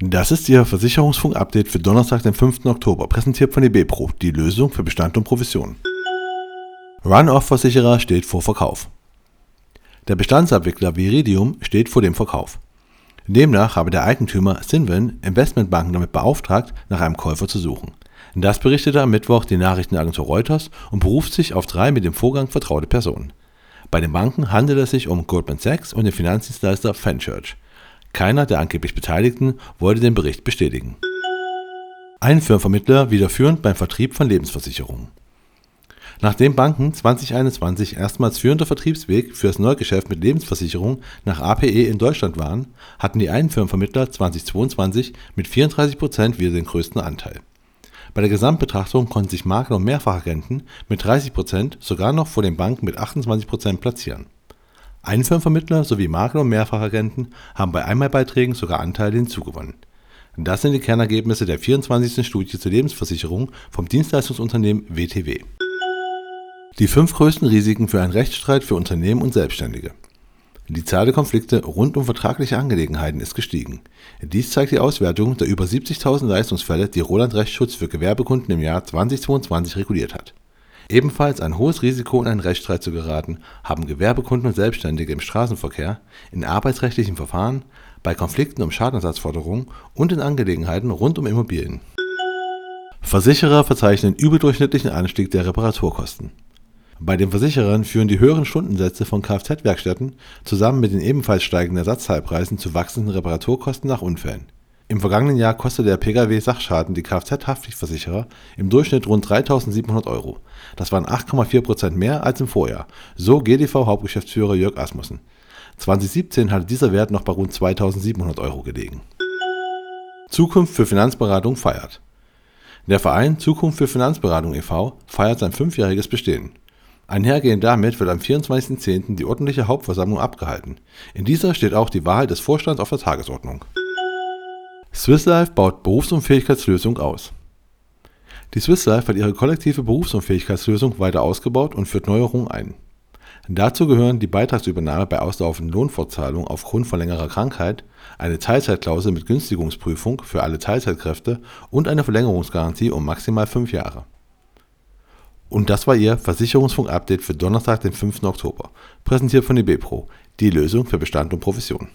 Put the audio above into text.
Das ist Ihr Versicherungsfunk-Update für Donnerstag, den 5. Oktober, präsentiert von eBepro, die Lösung für Bestand und Provision. Run-Off-Versicherer steht vor Verkauf. Der Bestandsabwickler Viridium steht vor dem Verkauf. Demnach habe der Eigentümer Sinven Investmentbanken damit beauftragt, nach einem Käufer zu suchen. Das berichtete am Mittwoch die Nachrichtenagentur Reuters und beruft sich auf drei mit dem Vorgang vertraute Personen. Bei den Banken handelt es sich um Goldman Sachs und den Finanzdienstleister Fenchurch. Keiner der angeblich Beteiligten wollte den Bericht bestätigen. Ein Firmenvermittler wieder führend beim Vertrieb von Lebensversicherungen. Nachdem Banken 2021 erstmals führender Vertriebsweg für das Neugeschäft mit Lebensversicherungen nach APE in Deutschland waren, hatten die einen Firmenvermittler 2022 mit 34% wieder den größten Anteil. Bei der Gesamtbetrachtung konnten sich Makler und Mehrfachagenten mit 30% sogar noch vor den Banken mit 28% platzieren Einfirmenvermittler sowie Makler und Mehrfachagenten haben bei Einmalbeiträgen sogar Anteile hinzugewonnen. Das sind die Kernergebnisse der 24. Studie zur Lebensversicherung vom Dienstleistungsunternehmen WTW. Die fünf größten Risiken für einen Rechtsstreit für Unternehmen und Selbstständige. Die Zahl der Konflikte rund um vertragliche Angelegenheiten ist gestiegen. Dies zeigt die Auswertung der über 70.000 Leistungsfälle, die Roland Rechtsschutz für Gewerbekunden im Jahr 2022 reguliert hat Ebenfalls ein hohes Risiko, in einen Rechtsstreit zu geraten, haben Gewerbekunden und Selbstständige im Straßenverkehr, in arbeitsrechtlichen Verfahren, bei Konflikten um Schadenersatzforderungen und in Angelegenheiten rund um Immobilien. Versicherer verzeichnen überdurchschnittlichen Anstieg der Reparaturkosten. Bei den Versicherern führen die höheren Stundensätze von Kfz-Werkstätten zusammen mit den ebenfalls steigenden Ersatzteilpreisen zu wachsenden Reparaturkosten nach Unfällen im vergangenen Jahr kostete der Pkw-Sachschaden die Kfz-Haftpflichtversicherer im Durchschnitt rund 3.700 Euro. Das waren 8,4 Prozent mehr als im Vorjahr, so GDV-Hauptgeschäftsführer Jörg Asmussen. 2017 hatte dieser Wert noch bei rund 2.700 Euro gelegen. Zukunft für Finanzberatung feiert. Der Verein Zukunft für Finanzberatung e.V. feiert sein fünfjähriges Bestehen. Einhergehend damit wird am 24.10. die ordentliche Hauptversammlung abgehalten. In dieser steht auch die Wahl des Vorstands auf der Tagesordnung. Swiss Life baut Berufsunfähigkeitslösung aus. Die Swiss Life hat ihre kollektive Berufsunfähigkeitslösung weiter ausgebaut und führt Neuerungen ein. Dazu gehören die Beitragsübernahme bei auslaufenden Lohnfortzahlungen aufgrund von längerer Krankheit, eine Teilzeitklausel mit Günstigungsprüfung für alle Teilzeitkräfte und eine Verlängerungsgarantie um maximal fünf Jahre. Und das war Ihr Versicherungsfunk-Update für Donnerstag, den 5. Oktober, präsentiert von eBepro, die Lösung für Bestand und Provision.